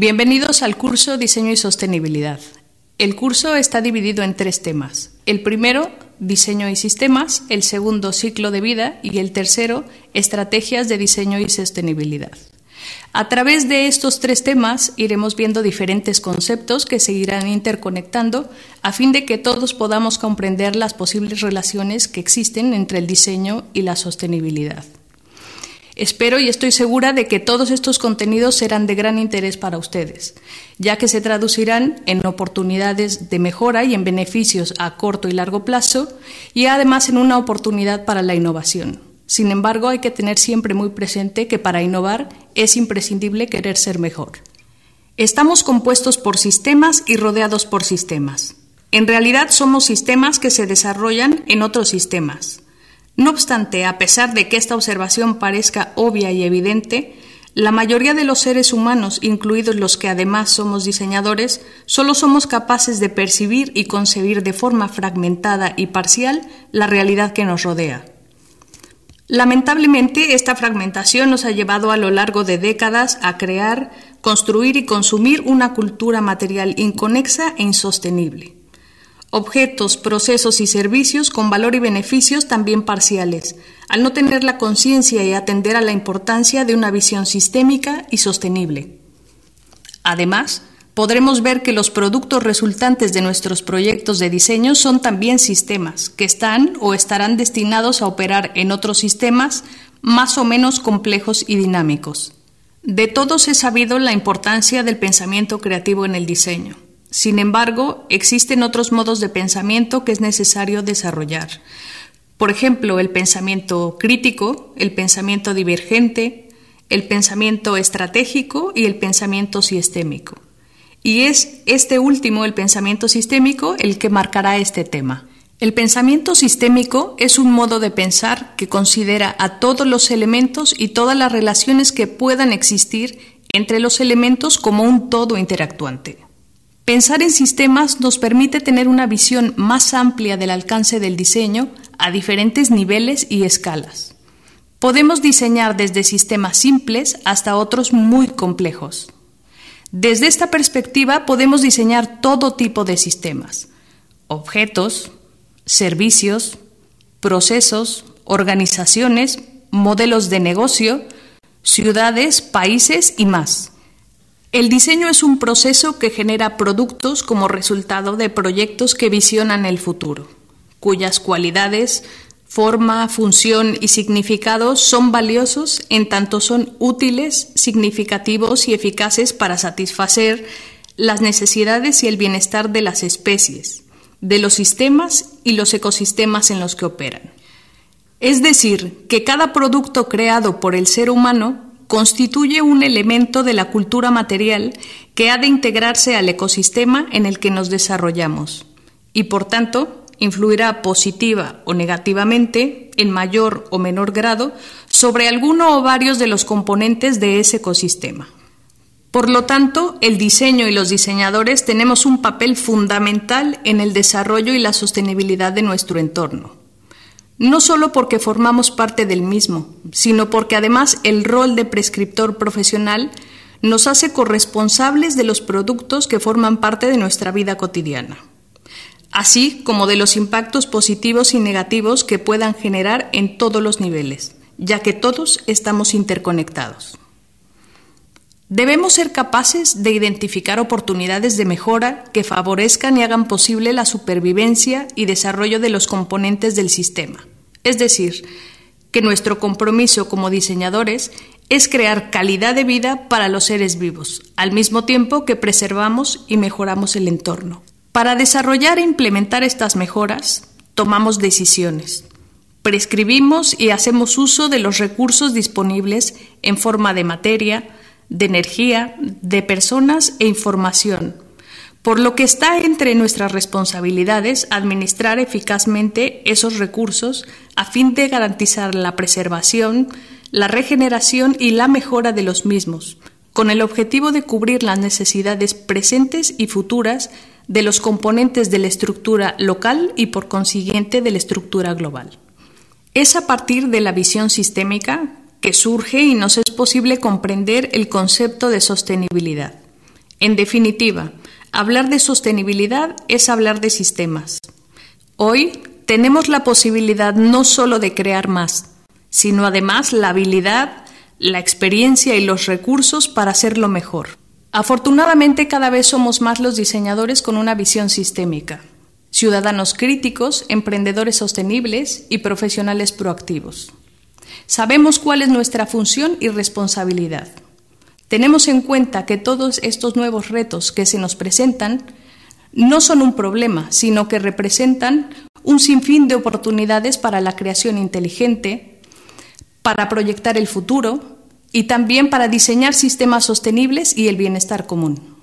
Bienvenidos al curso Diseño y Sostenibilidad. El curso está dividido en tres temas. El primero, Diseño y Sistemas, el segundo, Ciclo de Vida y el tercero, Estrategias de Diseño y Sostenibilidad. A través de estos tres temas iremos viendo diferentes conceptos que se irán interconectando a fin de que todos podamos comprender las posibles relaciones que existen entre el diseño y la sostenibilidad. Espero y estoy segura de que todos estos contenidos serán de gran interés para ustedes, ya que se traducirán en oportunidades de mejora y en beneficios a corto y largo plazo, y además en una oportunidad para la innovación. Sin embargo, hay que tener siempre muy presente que para innovar es imprescindible querer ser mejor. Estamos compuestos por sistemas y rodeados por sistemas. En realidad somos sistemas que se desarrollan en otros sistemas. No obstante, a pesar de que esta observación parezca obvia y evidente, la mayoría de los seres humanos, incluidos los que además somos diseñadores, solo somos capaces de percibir y concebir de forma fragmentada y parcial la realidad que nos rodea. Lamentablemente, esta fragmentación nos ha llevado a lo largo de décadas a crear, construir y consumir una cultura material inconexa e insostenible objetos, procesos y servicios con valor y beneficios también parciales, al no tener la conciencia y atender a la importancia de una visión sistémica y sostenible. Además, podremos ver que los productos resultantes de nuestros proyectos de diseño son también sistemas, que están o estarán destinados a operar en otros sistemas más o menos complejos y dinámicos. De todos he sabido la importancia del pensamiento creativo en el diseño. Sin embargo, existen otros modos de pensamiento que es necesario desarrollar. Por ejemplo, el pensamiento crítico, el pensamiento divergente, el pensamiento estratégico y el pensamiento sistémico. Y es este último, el pensamiento sistémico, el que marcará este tema. El pensamiento sistémico es un modo de pensar que considera a todos los elementos y todas las relaciones que puedan existir entre los elementos como un todo interactuante. Pensar en sistemas nos permite tener una visión más amplia del alcance del diseño a diferentes niveles y escalas. Podemos diseñar desde sistemas simples hasta otros muy complejos. Desde esta perspectiva podemos diseñar todo tipo de sistemas, objetos, servicios, procesos, organizaciones, modelos de negocio, ciudades, países y más. El diseño es un proceso que genera productos como resultado de proyectos que visionan el futuro, cuyas cualidades, forma, función y significado son valiosos en tanto son útiles, significativos y eficaces para satisfacer las necesidades y el bienestar de las especies, de los sistemas y los ecosistemas en los que operan. Es decir, que cada producto creado por el ser humano constituye un elemento de la cultura material que ha de integrarse al ecosistema en el que nos desarrollamos y, por tanto, influirá positiva o negativamente, en mayor o menor grado, sobre alguno o varios de los componentes de ese ecosistema. Por lo tanto, el diseño y los diseñadores tenemos un papel fundamental en el desarrollo y la sostenibilidad de nuestro entorno no solo porque formamos parte del mismo, sino porque además el rol de prescriptor profesional nos hace corresponsables de los productos que forman parte de nuestra vida cotidiana, así como de los impactos positivos y negativos que puedan generar en todos los niveles, ya que todos estamos interconectados. Debemos ser capaces de identificar oportunidades de mejora que favorezcan y hagan posible la supervivencia y desarrollo de los componentes del sistema. Es decir, que nuestro compromiso como diseñadores es crear calidad de vida para los seres vivos, al mismo tiempo que preservamos y mejoramos el entorno. Para desarrollar e implementar estas mejoras, tomamos decisiones. Prescribimos y hacemos uso de los recursos disponibles en forma de materia, de energía, de personas e información, por lo que está entre nuestras responsabilidades administrar eficazmente esos recursos a fin de garantizar la preservación, la regeneración y la mejora de los mismos, con el objetivo de cubrir las necesidades presentes y futuras de los componentes de la estructura local y por consiguiente de la estructura global. Es a partir de la visión sistémica que surge y nos es posible comprender el concepto de sostenibilidad. En definitiva, hablar de sostenibilidad es hablar de sistemas. Hoy tenemos la posibilidad no solo de crear más, sino además la habilidad, la experiencia y los recursos para hacerlo mejor. Afortunadamente cada vez somos más los diseñadores con una visión sistémica, ciudadanos críticos, emprendedores sostenibles y profesionales proactivos. Sabemos cuál es nuestra función y responsabilidad. Tenemos en cuenta que todos estos nuevos retos que se nos presentan no son un problema, sino que representan un sinfín de oportunidades para la creación inteligente, para proyectar el futuro y también para diseñar sistemas sostenibles y el bienestar común.